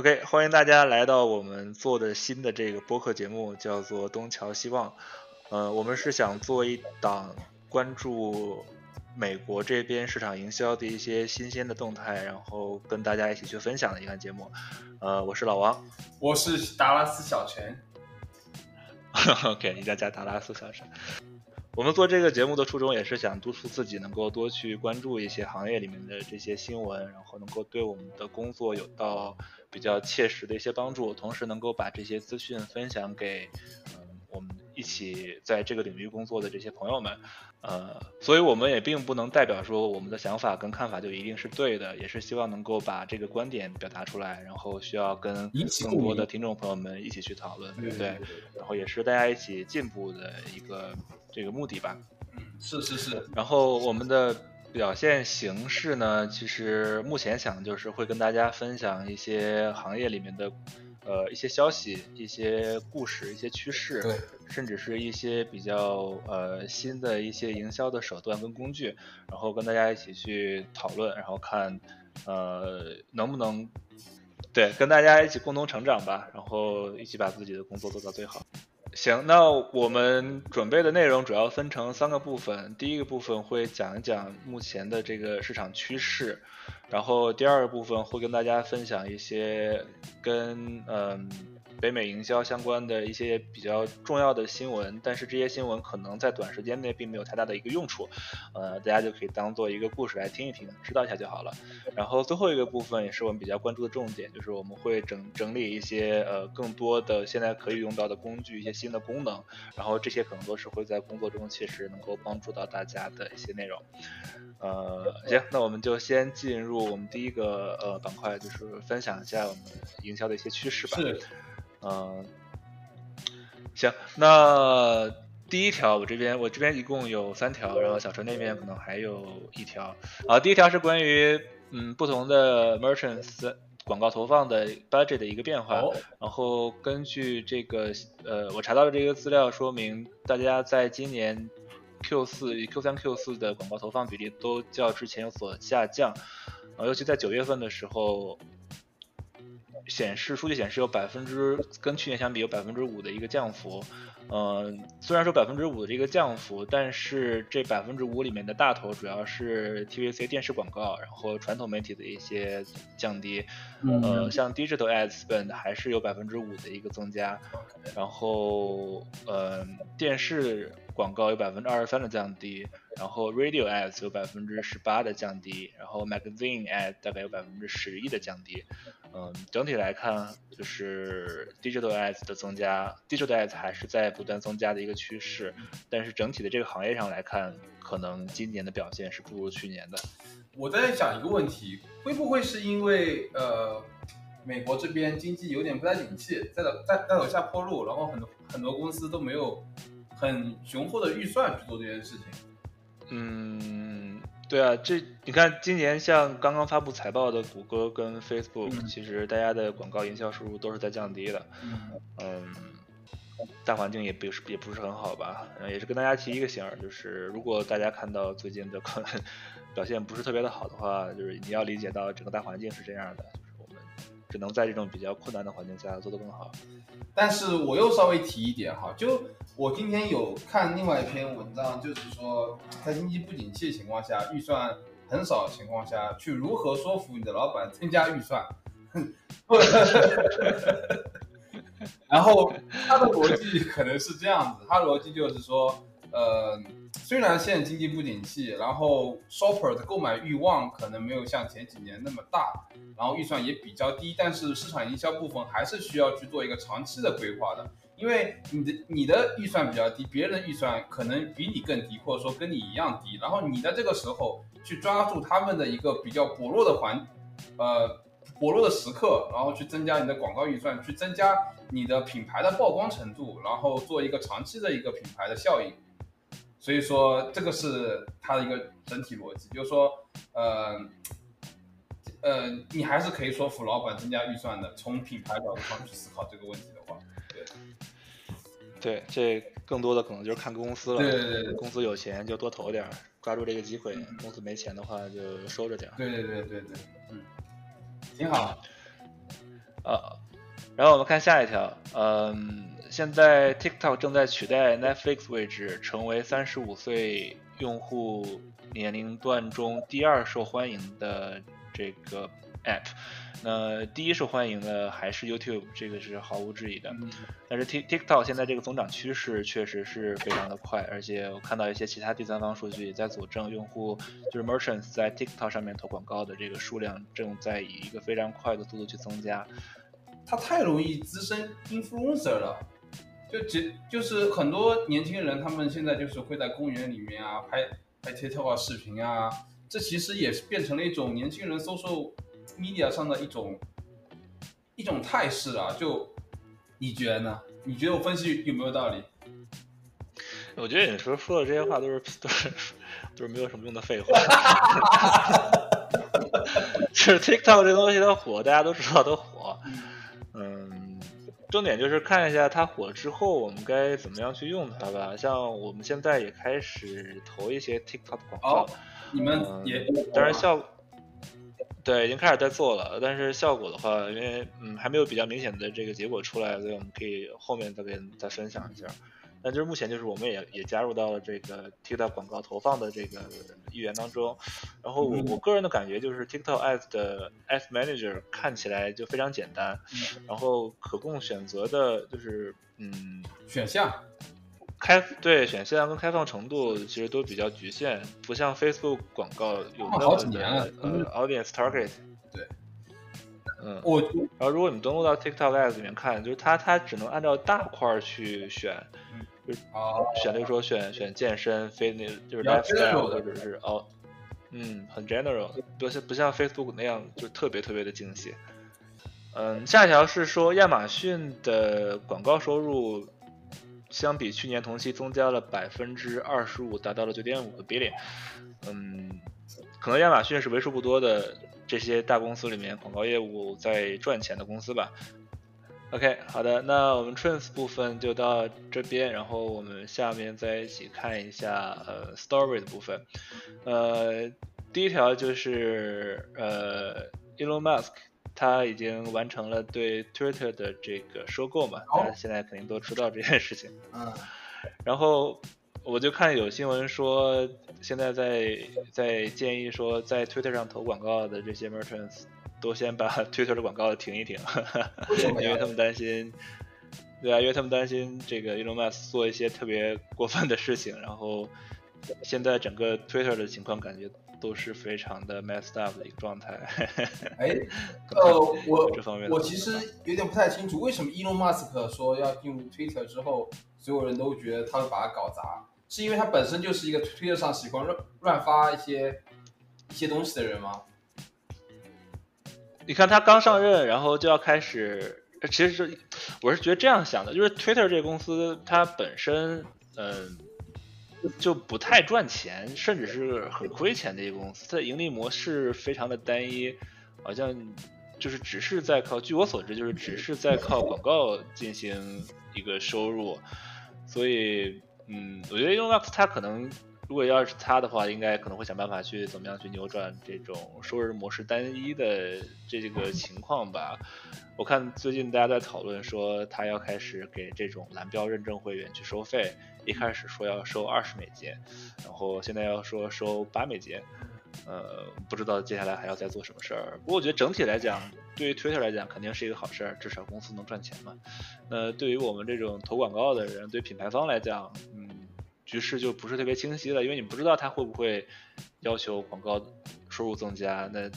OK，欢迎大家来到我们做的新的这个播客节目，叫做《东桥西望》。呃，我们是想做一档关注美国这边市场营销的一些新鲜的动态，然后跟大家一起去分享的一个节目。呃，我是老王，我是达拉斯小陈。OK，你在家达拉斯小陈。我们做这个节目的初衷也是想督促自己能够多去关注一些行业里面的这些新闻，然后能够对我们的工作有到。比较切实的一些帮助，同时能够把这些资讯分享给，嗯，我们一起在这个领域工作的这些朋友们，呃，所以我们也并不能代表说我们的想法跟看法就一定是对的，也是希望能够把这个观点表达出来，然后需要跟更多的听众朋友们一起去讨论，对不对？然后也是大家一起进步的一个这个目的吧。嗯，是是是。然后我们的。表现形式呢，其实目前想就是会跟大家分享一些行业里面的，呃，一些消息、一些故事、一些趋势，对，甚至是一些比较呃新的一些营销的手段跟工具，然后跟大家一起去讨论，然后看呃能不能对跟大家一起共同成长吧，然后一起把自己的工作做到最好。行，那我们准备的内容主要分成三个部分。第一个部分会讲一讲目前的这个市场趋势，然后第二个部分会跟大家分享一些跟嗯。北美营销相关的一些比较重要的新闻，但是这些新闻可能在短时间内并没有太大的一个用处，呃，大家就可以当做一个故事来听一听，知道一下就好了。然后最后一个部分也是我们比较关注的重点，就是我们会整整理一些呃更多的现在可以用到的工具，一些新的功能，然后这些可能都是会在工作中切实能够帮助到大家的一些内容。呃，行，那我们就先进入我们第一个呃板块，就是分享一下我们营销的一些趋势吧。是。嗯，行，那第一条我这边我这边一共有三条，然后小陈那边可能还有一条。啊，第一条是关于嗯不同的 merchants 广告投放的 budget 的一个变化。然后根据这个呃我查到的这个资料说明，大家在今年 Q 四、Q 三、Q 四的广告投放比例都较之前有所下降。啊，尤其在九月份的时候。显示数据显示有百分之跟去年相比有百分之五的一个降幅，嗯，虽然说百分之五的这个降幅，但是这百分之五里面的大头主要是 TVC 电视广告，然后传统媒体的一些降低，呃，像 digital ad spend 还是有百分之五的一个增加，然后呃电视广告有百分之二十三的降低。然后 radio ads 有百分之十八的降低，然后 magazine ad 大概有百分之十一的降低。嗯，整体来看，就是 digital ads 的增加，digital ads 还是在不断增加的一个趋势。但是整体的这个行业上来看，可能今年的表现是不如去年的。我在想一个问题，会不会是因为呃，美国这边经济有点不太景气，在在在走下坡路，然后很多很多公司都没有很雄厚的预算去做这件事情。嗯，对啊，这你看，今年像刚刚发布财报的谷歌跟 Facebook，其实大家的广告营销收入都是在降低的。嗯，大环境也不是也不是很好吧？也是跟大家提一个醒儿，就是如果大家看到最近的 表现不是特别的好的话，就是你要理解到整个大环境是这样的。只能在这种比较困难的环境下做得更好。但是我又稍微提一点哈，就我今天有看另外一篇文章，就是说在经济不景气的情况下，预算很少的情况下去如何说服你的老板增加预算。然后他的逻辑可能是这样子，他的逻辑就是说，呃。虽然现在经济不景气，然后 shopper 的购买欲望可能没有像前几年那么大，然后预算也比较低，但是市场营销部分还是需要去做一个长期的规划的，因为你的你的预算比较低，别人的预算可能比你更低，或者说跟你一样低，然后你在这个时候去抓住他们的一个比较薄弱的环，呃薄弱的时刻，然后去增加你的广告预算，去增加你的品牌的曝光程度，然后做一个长期的一个品牌的效应。所以说，这个是它的一个整体逻辑，就是说，呃，呃，你还是可以说服老板增加预算的。从品牌角度上去思考这个问题的话，对，对，这更多的可能就是看公司了。对对对，公司有钱就多投点，抓住这个机会；公司没钱的话就收着点。对对对对对，嗯，挺好。呃，然后我们看下一条，嗯，现在 TikTok 正在取代 Netflix 位置，成为三十五岁用户年龄段中第二受欢迎的这个 App。那第一受欢迎的还是 YouTube，这个是毫无质疑的。但是 Tik TikTok 现在这个增长趋势确实是非常的快，而且我看到一些其他第三方数据也在佐证，用户就是 Merchants 在 TikTok 上面投广告的这个数量正在以一个非常快的速度去增加。它太容易滋生 influencer 了，就就就是很多年轻人他们现在就是会在公园里面啊拍拍 TikTok 视频啊，这其实也是变成了一种年轻人 social。media 上的一种一种态势啊，就你觉得呢？你觉得我分析有没有道理？我觉得你说说的这些话都是都是都是没有什么用的废话。就是 TikTok 这东西它火，大家都知道它火。嗯，重点就是看一下它火了之后我们该怎么样去用它吧。像我们现在也开始投一些 TikTok 的广告，你们也当然效。对，已经开始在做了，但是效果的话，因为嗯还没有比较明显的这个结果出来，所以我们可以后面再给再分享一下。但就是目前就是我们也也加入到了这个 TikTok 广告投放的这个一员当中。然后我我个人的感觉就是 TikTok Ads 的 Ads Manager 看起来就非常简单，然后可供选择的就是嗯选项。开对选项跟开放程度其实都比较局限，不像 Facebook 广告有那么的呃 audience target。对，嗯，我然后如果你登录到 TikTok Ads 里面看，就是它它只能按照大块去选，就选例如说选选健身、非那就是 lifestyle 或者是哦，嗯，很 general，不像不像 Facebook 那样就特别特别的精细。嗯，下一条是说亚马逊的广告收入。相比去年同期增加了百分之二十五，达到了九点五个 billion。嗯，可能亚马逊是为数不多的这些大公司里面广告业务在赚钱的公司吧。OK，好的，那我们 Trends 部分就到这边，然后我们下面再一起看一下呃 Story 的部分。呃，第一条就是呃 Elon Musk。他已经完成了对 Twitter 的这个收购嘛？大家现在肯定都知道这件事情。嗯。然后我就看有新闻说，现在在在建议说，在 Twitter 上投广告的这些 merchants 都先把 Twitter 的广告停一停，因为他们担心，对啊，因为他们担心这个 Elon Musk 做一些特别过分的事情，然后现在整个 Twitter 的情况感觉。都是非常的 messed up 的一个状态。哎，呃，我这方面我其实有点不太清楚，为什么 Elon Musk 说要进入 Twitter 之后，所有人都觉得他会把它搞砸，是因为他本身就是一个推特上喜欢乱乱发一些一些东西的人吗？你看他刚上任，然后就要开始，其实是我是觉得这样想的，就是 Twitter 这个公司它本身，嗯。就不太赚钱，甚至是很亏钱的一个公司。它的盈利模式非常的单一，好像就是只是在靠，据我所知，就是只是在靠广告进行一个收入。所以，我觉得 Elon Musk 他可能，如果要是它的话，应该可能会想办法去怎么样去扭转这种收入模式单一的这个情况吧。我看最近大家在讨论说，他要开始给这种蓝标认证会员去收费。一开始说要收二十美金，然后现在要说收八美金，呃，不知道接下来还要再做什么事儿。不过我觉得整体来讲，对于 Twitter 来讲肯定是一个好事儿，至少公司能赚钱嘛。那对于我们这种投广告的人，对品牌方来讲，嗯，局势就不是特别清晰了，因为你不知道他会不会要求广告收入增加。那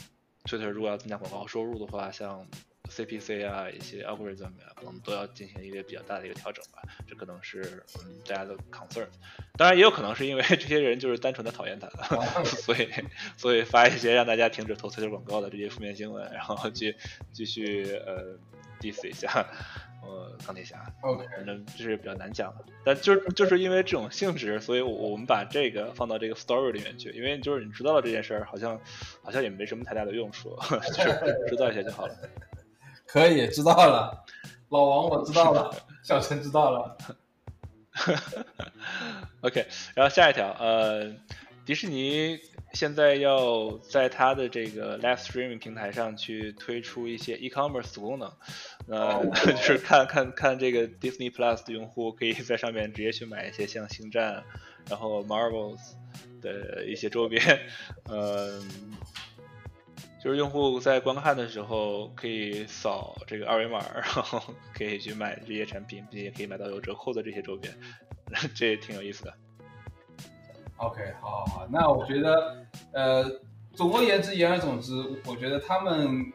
Twitter 如果要增加广告收入的话，像 CPC 啊，一些 algorithm 啊，可能都要进行一个比较大的一个调整吧。这可能是嗯大家的 concern。当然也有可能是因为 这些人就是单纯的讨厌他，所以所以发一些让大家停止投 Twitter 广告的这些负面新闻，然后去继续呃 diss 一下呃钢铁侠。OK，反正这是比较难讲的。但就是就是因为这种性质，所以我们把这个放到这个 story 里面去。因为就是你知道了这件事儿，好像好像也没什么太大的用处，就是知道一下就好了。可以知道了，老王我知道了，小陈知道了。OK，然后下一条，呃，迪士尼现在要在它的这个 live streaming 平台上去推出一些 e-commerce 功能，呃，就是看看看这个 Disney Plus 的用户可以在上面直接去买一些像星战，然后 Marvels 的一些周边，嗯。就是用户在观看的时候可以扫这个二维码，然后可以去买这些产品，并且可以买到有折扣的这些周边，这也挺有意思的。OK，好，好，好，那我觉得，呃，总而言之，言而总之，我觉得他们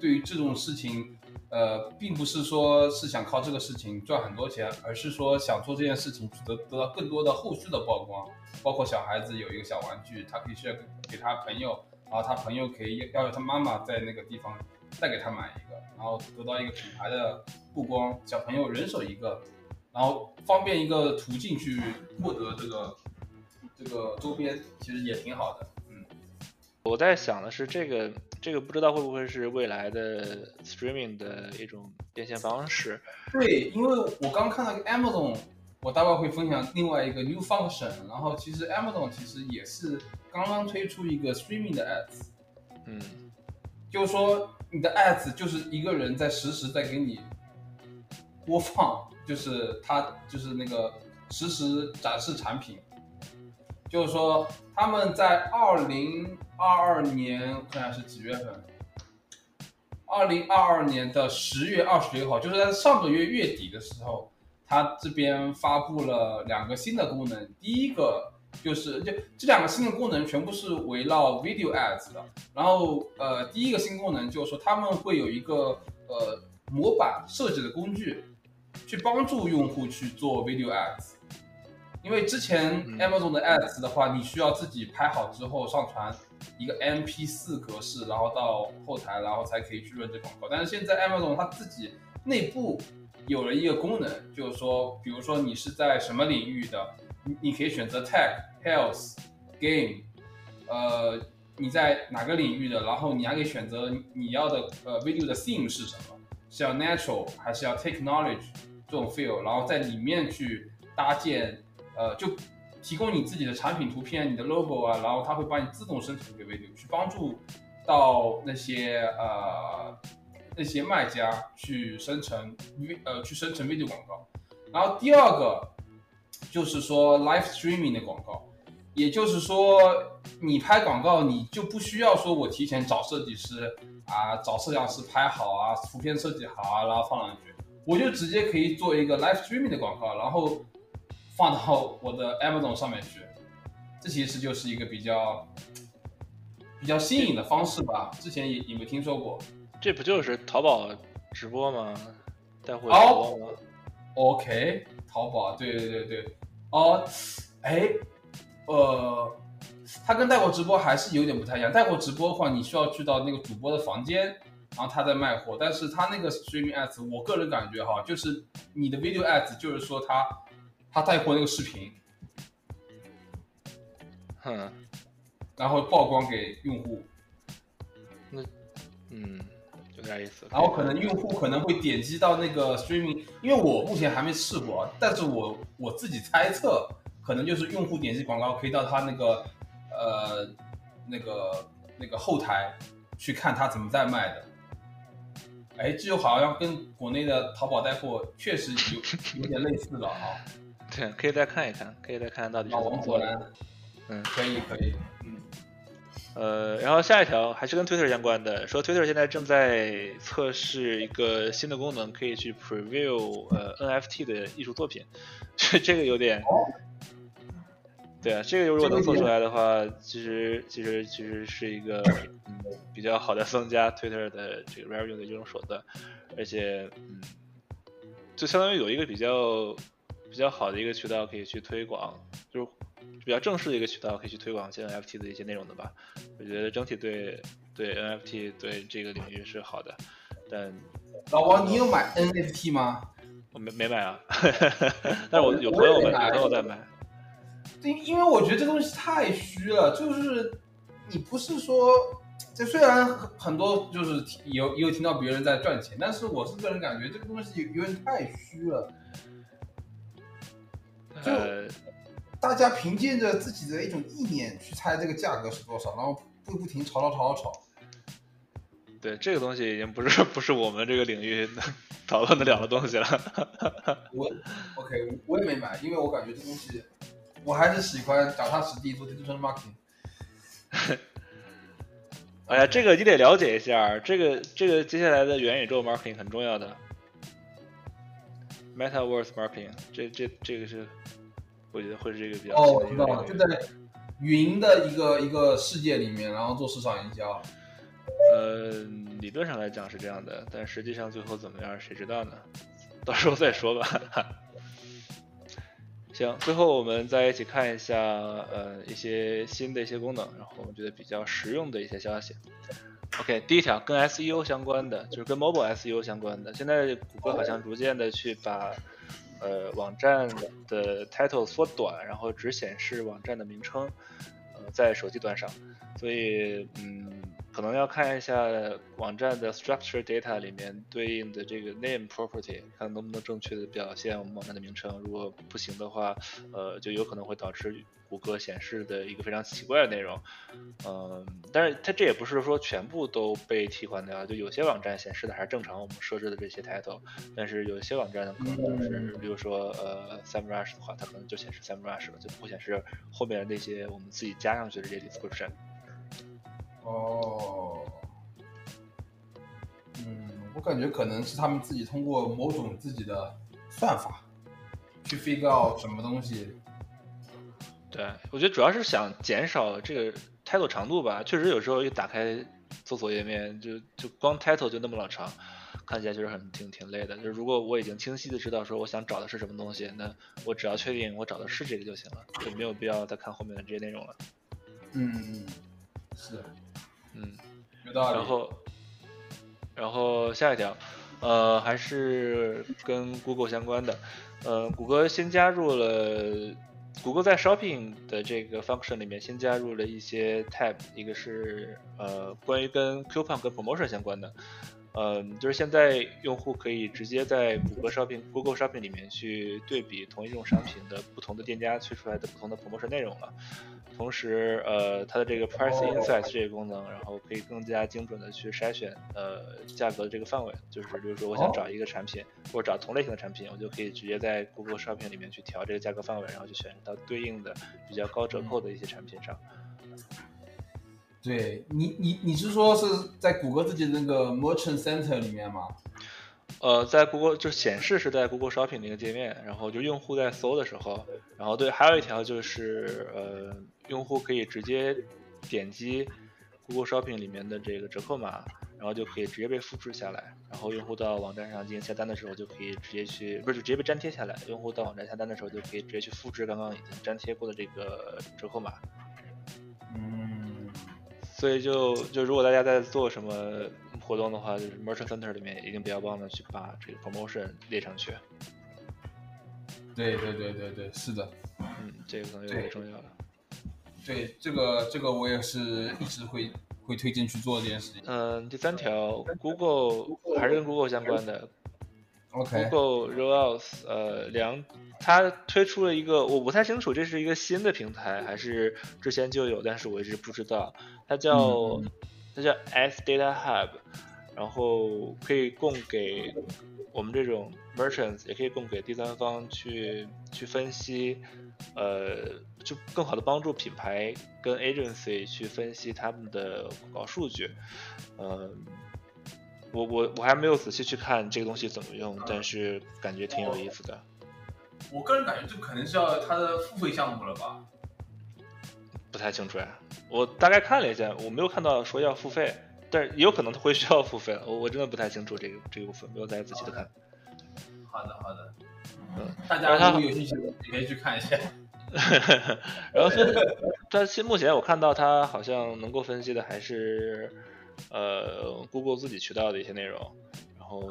对于这种事情，呃，并不是说是想靠这个事情赚很多钱，而是说想做这件事情得得到更多的后续的曝光，包括小孩子有一个小玩具，他可以需要给他朋友。然后他朋友可以要求他妈妈在那个地方再给他买一个，然后得到一个品牌的曝光，小朋友人手一个，然后方便一个途径去获得这个这个周边，其实也挺好的。嗯，我在想的是这个这个不知道会不会是未来的 streaming 的一种变现方式？对，因为我刚看到个 Amazon。我待会会分享另外一个 new function，然后其实 Amazon 其实也是刚刚推出一个 streaming 的 ads，嗯，就是说你的 ads 就是一个人在实时在给你播放，就是他就是那个实时展示产品，就是说他们在二零二二年看下是几月份？二零二二年的十月二十六号，就是在上个月月底的时候。它这边发布了两个新的功能，第一个就是就这两个新的功能全部是围绕 video ads 的。然后呃，第一个新功能就是说他们会有一个呃模板设计的工具，去帮助用户去做 video ads。因为之前 Amazon 的 ads 的话，你需要自己拍好之后上传一个 MP4 格式，然后到后台，然后才可以去润这广告。但是现在 Amazon 它自己内部有了一个功能，就是说，比如说你是在什么领域的，你你可以选择 tech、health、game，呃，你在哪个领域的，然后你还可以选择你要的呃 video 的 theme 是什么，是要 natural 还是要 technology 这种 feel，然后在里面去搭建，呃，就提供你自己的产品图片、你的 logo 啊，然后它会帮你自动生成一个 video，去帮助到那些呃。那些卖家去生成 V 呃去生成 video 广告，然后第二个就是说 live streaming 的广告，也就是说你拍广告你就不需要说我提前找设计师啊找摄像师拍好啊图片设计好啊然后放上去，我就直接可以做一个 live streaming 的广告，然后放到我的 Amazon 上面去，这其实就是一个比较比较新颖的方式吧，之前也有没有听说过？这不就是淘宝直播吗？带货直播吗？OK，淘宝，对对对对。哦，哎，呃，它跟带货直播还是有点不太一样。带货直播的话，你需要去到那个主播的房间，然后他在卖货。但是他那个 streaming ads，我个人感觉哈，就是你的 video ads，就是说他他带货那个视频，哼，然后曝光给用户。那，嗯。有点意思，然后可能用户可能会点击到那个 streaming，因为我目前还没试过，但是我我自己猜测，可能就是用户点击广告可以到他那个呃那个那个后台去看他怎么在卖的。哎，这就好像跟国内的淘宝带货确实有有点类似了啊。对，可以再看一看，可以再看看到底是怎么做的。嗯，可以可以。嗯呃，然后下一条还是跟 Twitter 相关的，说 Twitter 现在正在测试一个新的功能，可以去 preview 呃 NFT 的艺术作品，这这个有点，对啊，这个如果能做出来的话，其实其实其实是一个嗯比较好的增加 Twitter 的这个 revenue 的一种手段，而且嗯，就相当于有一个比较比较好的一个渠道可以去推广，就是。比较正式的一个渠道可以去推广一些 NFT 的一些内容的吧，我觉得整体对对 NFT 对这个领域是好的，但老王你有买 NFT 吗？我没没买啊，但是我有朋友买，有朋友在买。对，因为我觉得这东西太虚了，就是你不是说，这虽然很多就是有有听到别人在赚钱，但是我是个人感觉这个东西有点太虚了，就。大家凭借着自己的一种意念去猜这个价格是多少，然后不不停吵吵吵吵吵。对，这个东西已经不是不是我们这个领域讨论得了的东西了。我 OK，我也没买，因为我感觉这东西，我还是喜欢脚踏实地做 digital marketing。哎呀，这个你得了解一下，这个这个接下来的元宇宙 marketing 很重要的，metaverse marketing，这这这个是，我觉得会是这个比较。哦，我知道了，就在云的一个一个世界里面，然后做市场营销。呃，理论上来讲是这样的，但实际上最后怎么样，谁知道呢？到时候再说吧。行，最后我们再一起看一下，呃，一些新的一些功能，然后我们觉得比较实用的一些消息。OK，第一条跟 SEO 相关的，就是跟 Mobile SEO 相关的。现在谷歌好像逐渐的去把，呃，网站的 title 缩短，然后只显示网站的名称，呃，在手机端上，所以，嗯。可能要看一下网站的 structure data 里面对应的这个 name property，看能不能正确的表现我们网站的名称。如果不行的话，呃，就有可能会导致谷歌显示的一个非常奇怪的内容。嗯，但是它这也不是说全部都被替换掉，就有些网站显示的还是正常我们设置的这些 title，但是有一些网站呢，可能就是，比如说呃 SEMrush 的话，它可能就显示 SEMrush 了，就不显示后面那些我们自己加上去的这些 description。哦，嗯，我感觉可能是他们自己通过某种自己的算法去 figure out 什么东西。对，我觉得主要是想减少这个 title 长度吧。确实有时候一打开搜索页面，就就光 title 就那么老长，看起来就是很挺挺累的。就是如果我已经清晰的知道说我想找的是什么东西，那我只要确定我找的是这个就行了，就没有必要再看后面的这些内容了。嗯，是。嗯，然后，然后下一条，呃，还是跟 Google 相关的，呃，谷歌新加入了，谷歌在 Shopping 的这个 function 里面新加入了一些 tab，一个是呃关于跟 coupon 跟 promotion 相关的。嗯，就是现在用户可以直接在谷歌 Shopping、Google Shopping 里面去对比同一种商品的不同的店家推出来的不同的 promotion 内容了。同时，呃，它的这个 Price Insights 这个功能，然后可以更加精准的去筛选呃价格的这个范围。就是比如说，我想找一个产品或者找同类型的产品，我就可以直接在 Google Shopping 里面去调这个价格范围，然后去选到对应的比较高折扣的一些产品上。对你，你你是说是在谷歌自己的那个 Merchant Center 里面吗？呃，在 Google 就显示是在 Google Shopping 那个界面，然后就用户在搜的时候，然后对，还有一条就是呃，用户可以直接点击 Google Shopping 里面的这个折扣码，然后就可以直接被复制下来，然后用户到网站上进行下单的时候就可以直接去，不是直接被粘贴下来，用户到网站下单的时候就可以直接去复制刚刚已经粘贴过的这个折扣码。嗯所以就就如果大家在做什么活动的话，就是 Merchant Center 里面一定不要忘了去把这个 promotion 列上去。对对对对对，是的，嗯，这个可能有点重要了。对，这个这个我也是一直会会推荐去做这件事情。嗯，第三条，Google 还是跟 Google 相关的。Google Rollouts，呃，两。它推出了一个，我不太清楚这是一个新的平台还是之前就有，但是我一直不知道。它叫它叫 S Data Hub，然后可以供给我们这种 merchants，也可以供给第三方去去分析，呃，就更好的帮助品牌跟 agency 去分析他们的广告数据。嗯，我我我还没有仔细去看这个东西怎么用，但是感觉挺有意思的。我个人感觉这可能是要它的付费项目了吧？不太清楚呀，我大概看了一下，我没有看到说要付费，但是也有可能会需要付费，我我真的不太清楚这个这个部分，没有再仔细的看。好的好的，嗯，大家如果有兴趣你可以去看一下。然后是，但是目前我看到它好像能够分析的还是呃 Google 自己渠道的一些内容，然后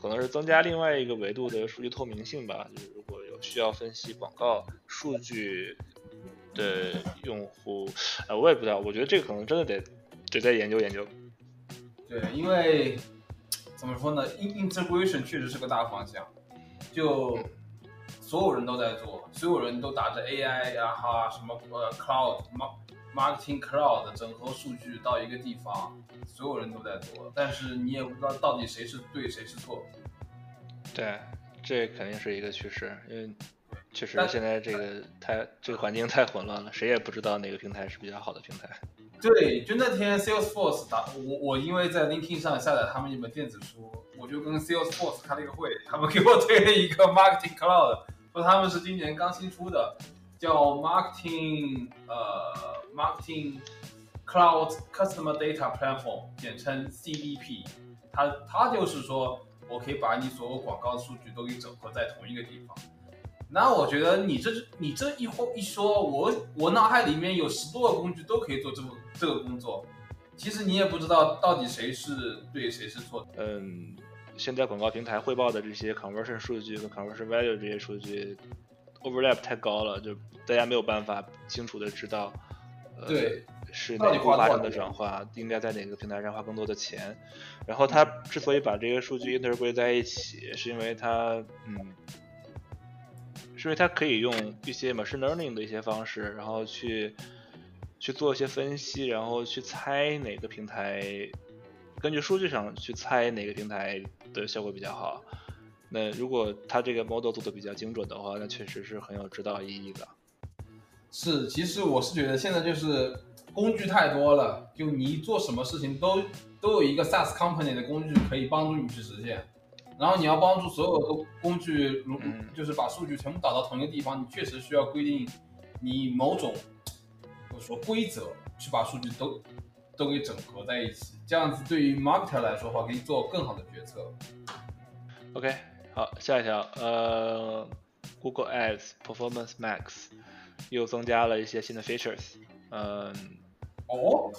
可能是增加另外一个维度的数据透明性吧，就是如果有。需要分析广告数据的用户，呃，我也不知道，我觉得这个可能真的得得再研究研究。对，因为怎么说呢，integration 确实是个大方向。就所有人都在做，所有人都打着 AI 呀哈什么呃 Cloud Marketing Cloud 整合数据到一个地方，所有人都在做，但是你也不知道到底谁是对谁是错。对，这肯定是一个趋势，因为确实现在这个太这个环境太混乱了，谁也不知道哪个平台是比较好的平台。对，就那天 Salesforce 打我，我因为在 LinkedIn 上下载他们一本电子书，我就跟 Salesforce 开了一个会，他们给我推了一个 Marketing Cloud，说他们是今年刚新出的，叫 Marketing 呃 Marketing Cloud Customer Data Platform，简称 CDP。它它就是说我可以把你所有广告数据都给整合在同一个地方。那我觉得你这你这一说一说，我我脑海里面有十多个工具都可以做这么这个工作，其实你也不知道到底谁是对谁是错。嗯，现在广告平台汇报的这些 conversion 数据和 conversion value 这些数据 overlap 太高了，就大家没有办法清楚的知道，对，是哪步发生的转化，应该在哪个平台上花更多的钱。然后他之所以把这些数据 integrate 在一起，是因为他嗯。是因为它可以用一些 machine learning 的一些方式，然后去去做一些分析，然后去猜哪个平台，根据数据上去猜哪个平台的效果比较好。那如果它这个 model 做的比较精准的话，那确实是很有指导意义的。是，其实我是觉得现在就是工具太多了，就你做什么事情都都有一个 SaaS company 的工具可以帮助你去实现。然后你要帮助所有的工具，如就是把数据全部导到同一个地方，你确实需要规定你某种，我说规则去把数据都都给整合在一起，这样子对于 marketer 来说的话，可以做更好的决策。OK，好，下一条，呃，Google Ads Performance Max 又增加了一些新的 features，嗯，哦。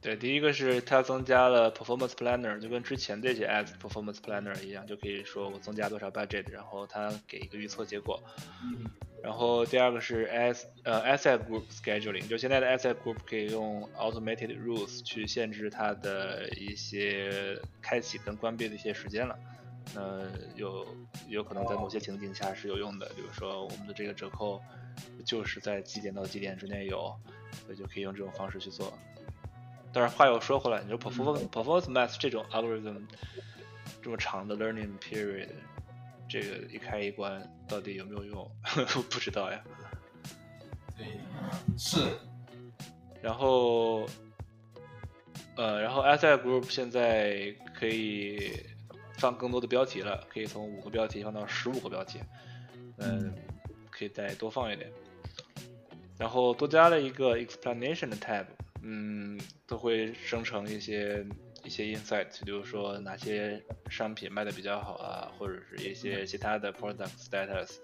对，第一个是它增加了 performance planner，就跟之前这些 ads performance planner 一样，就可以说我增加多少 budget，然后它给一个预测结果。然后第二个是 s 呃 asset group scheduling，就现在的 asset group 可以用 automated rules 去限制它的一些开启跟关闭的一些时间了。呃，有有可能在某些情景下是有用的，比如说我们的这个折扣就是在几点到几点之内有，所以就可以用这种方式去做。但是话又说回来，你说 performance performance math 这种 algorithm 这么长的 learning period，这个一开一关到底有没有用？不知道呀。对，是。然后，呃，然后 asset group 现在可以放更多的标题了，可以从五个标题放到十五个标题，嗯，可以再多放一点。然后多加了一个 explanation 的 tab。嗯，都会生成一些一些 insight，比如说哪些商品卖的比较好啊，或者是一些其他的 product status，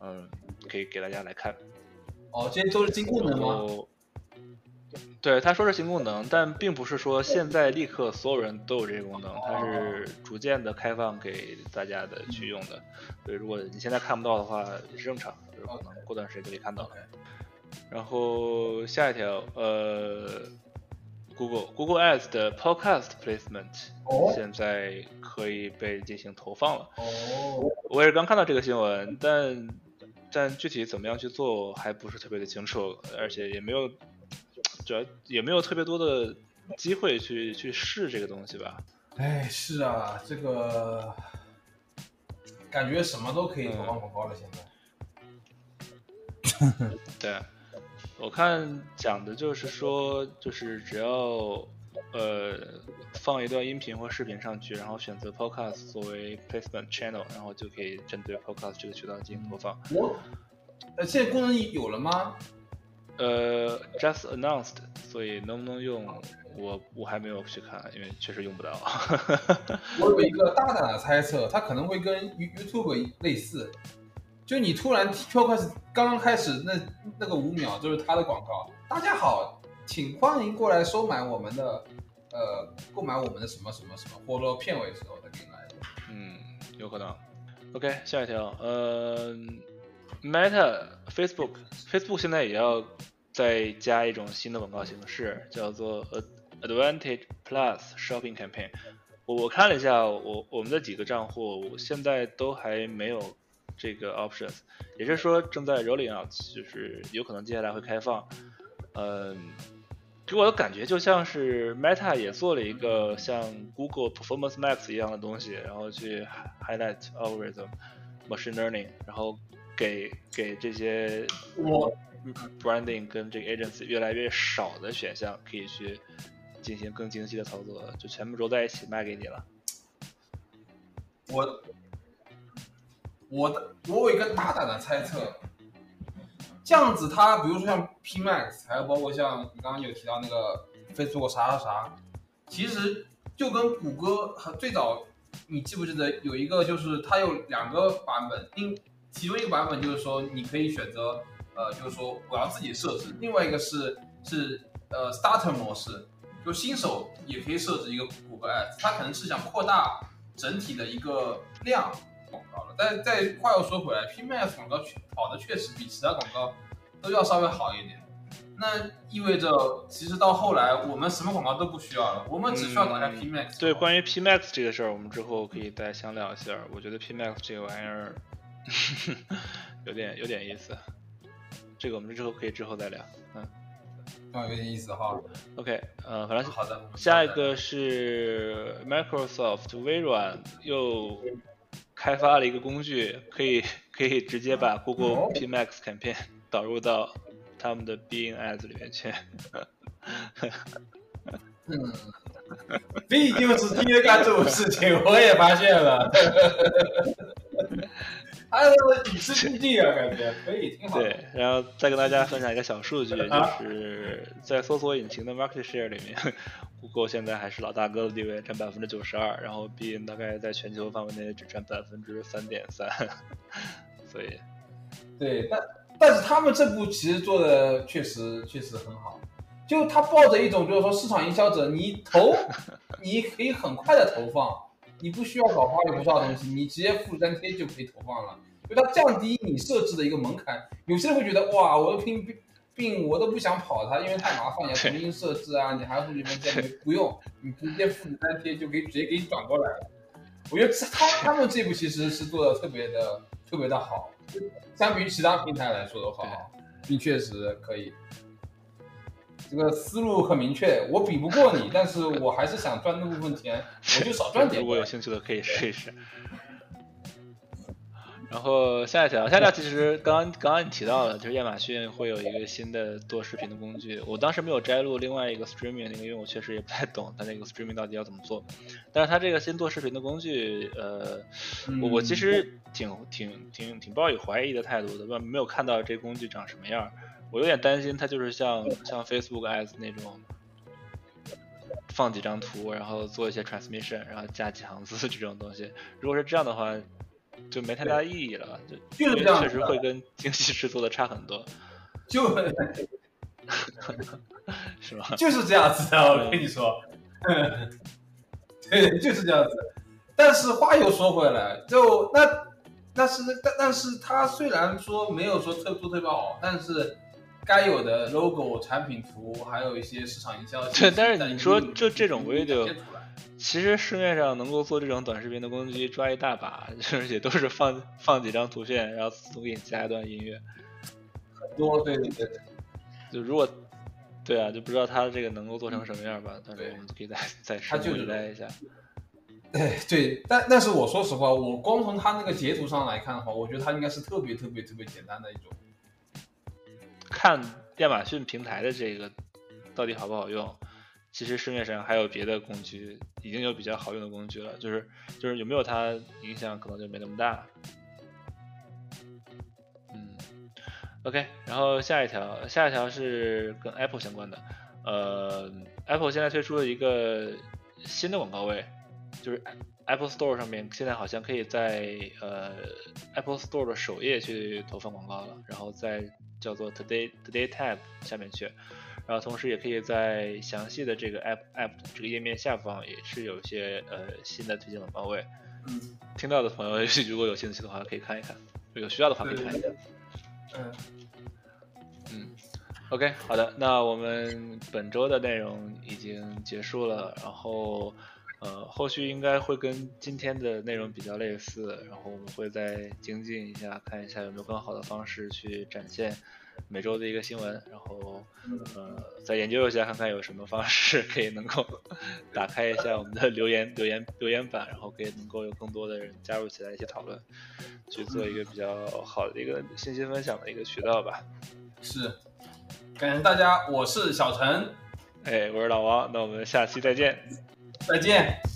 嗯，可以给大家来看。哦，这些都是新功能吗？对，他说是新功能，但并不是说现在立刻所有人都有这个功能，它是逐渐的开放给大家的去用的。所以如果你现在看不到的话，也是正常，就是可能过段时间就可以看到了。然后下一条，呃，Google Google Ads 的 Podcast Placement 现在可以被进行投放了。哦，我也是刚看到这个新闻，但但具体怎么样去做还不是特别的清楚，而且也没有，主要也没有特别多的机会去去试这个东西吧。哎，是啊，这个感觉什么都可以投放广告了，现在。对。我看讲的就是说，就是只要呃放一段音频或视频上去，然后选择 Podcast 作为 placement channel，然后就可以针对 Podcast 这个渠道进行播放。我呃，现在功能有了吗？呃，just announced，所以能不能用，我我还没有去看，因为确实用不到。我有一个大胆的猜测，它可能会跟 YouTube 类似。就你突然 podcast 刚刚开始，那那个五秒就是他的广告。大家好，请欢迎过来收买我们的，呃，购买我们的什么什么什么，或者片尾时候再给你来。嗯，有可能。OK，下一条，呃，Meta Facebook，Facebook 现在也要再加一种新的广告形式，叫做 Advantage Plus Shopping Campaign。我我看了一下，我我们的几个账户现在都还没有。这个 options，也就是说正在 rolling out，就是有可能接下来会开放。嗯，给我的感觉就像是 Meta 也做了一个像 Google Performance Max 一样的东西，然后去 highlight algorithm machine learning，然后给给这些我 branding 跟这个 agency 越来越少的选项可以去进行更精细的操作，就全部揉在一起卖给你了。我我的我有一个大胆的猜测，这样子它比如说像 P Max，还有包括像你刚刚有提到那个 Facebook 啥啥啥，其实就跟谷歌和最早你记不记得有一个就是它有两个版本，另其中一个版本就是说你可以选择呃就是说我要自己设置，另外一个是是呃 Starter 模式，就新手也可以设置一个谷歌 Ads，它可能是想扩大整体的一个量广告了。但再话又说回来，PMax 广告确跑的确实比其他广告都要稍微好一点。那意味着，其实到后来我们什么广告都不需要了，我们只需要打开 PMax、对，关于 P Max 这个事儿，我们之后可以再详聊一下。我觉得 P Max 这个玩意儿 有点有点意思，这个我们之后可以之后再聊。嗯啊，有点意思哈。，OK，呃，反正好的，下一个是 Microsoft 微软又开发了一个工具，可以 可以直接把 Google 哦 P Max campaign 导入到他们的 Bing Ads 里面去。嗯，毕竟是今天干这种事情，我也发现了。还有那个与时俱进啊，感觉可以挺好。对，然后再跟大家分享一个小数据，就啊是在搜索引擎的 market share 里面，Google 现在还是老大哥的地位，占百分之九十二，然后 Bing 大概在全球范围内只占百分之三点三，所以对，但但是他们这步其实做的确实确实很好，就他抱着一种就是说市场营销者，你投 你可以很快的投放，你不需要搞花里胡哨的东西，你直接复制粘贴就可以投放了，就它降低你设置的一个门槛。有些人会觉得哇，我的拼并并我都不想跑它，因为太麻烦，你要重新设置啊，你还要复制粘贴，你不用，你直接复制粘贴就可以直接给你转过来了。我觉得他他们这步其实是做的特别的特别的好，相比于其他平台来说的话，并确实可以。这个思路很明确，我比不过你，但是我还是想赚那部分钱，我就少赚点 如。果有兴趣的可以试一试。然后下一条，下一条其实刚刚刚刚你提到了，就是亚马逊会有一个新的做视频的工具。我当时没有摘录另外一个 streaming 那个，因为我确实也不太懂它那个 streaming 到底要怎么做。但是它这个新做视频的工具，呃，我我其实挺挺挺挺抱有怀疑的态度的，没有看到这工具长什么样。我有点担心它就是像像 Facebook Ads 那种。放几张图，然后做一些 transmission，然后加几行字这种东西。如果是这样的话，就没太大意义了。就就是这样确实会跟精细制作的差很多，就 是吧？就是这样子的，我跟你说，对，就是这样子。但是话又说回来，就那那是但但是它虽然说没有说特做特别好，但是该有的 logo、产品图，还有一些市场营销，对，但是你说就这种微 video，其实市面上能够做这种短视频的工具抓一大把，而且都是放放几张图片，然后自动给你加一段音乐，很多，对对对。就如果对啊，就不知道他这个能够做成什么样吧？但是我们可以再再拭目以待一下。哎，对，但但是我说实话，我光从他那个截图上来看的话，我觉得他应该是特别特别特别简单的一种。看亚马逊平台的这个到底好不好用，其实市面上还有别的工具，已经有比较好用的工具了，就是就是有没有它影响可能就没那么大。嗯，OK，然后下一条，下一条是跟 Apple 相关的，呃，Apple 现在推出了一个新的广告位，就是 Apple Store 上面现在好像可以在呃 Apple Store 的首页去投放广告了，然后在叫做 Today Today Tab 下面去，然后同时也可以在详细的这个 App App 这个页面下方也是有一些呃新的推荐广告位。嗯，听到的朋友 如果有兴趣的话可以看一看，有需要的话可以看一下。嗯嗯，OK，好的，那我们本周的内容已经结束了，然后。呃，后续应该会跟今天的内容比较类似，然后我们会再精进一下，看一下有没有更好的方式去展现每周的一个新闻，然后呃再研究一下，看看有什么方式可以能够 打开一下我们的留言留言留言板，然后可以能够有更多的人加入起来一起讨论，去做一个比较好的一个信息分享的一个渠道吧。是，感谢大家，我是小陈，哎，我是老王，那我们下期再见。再见。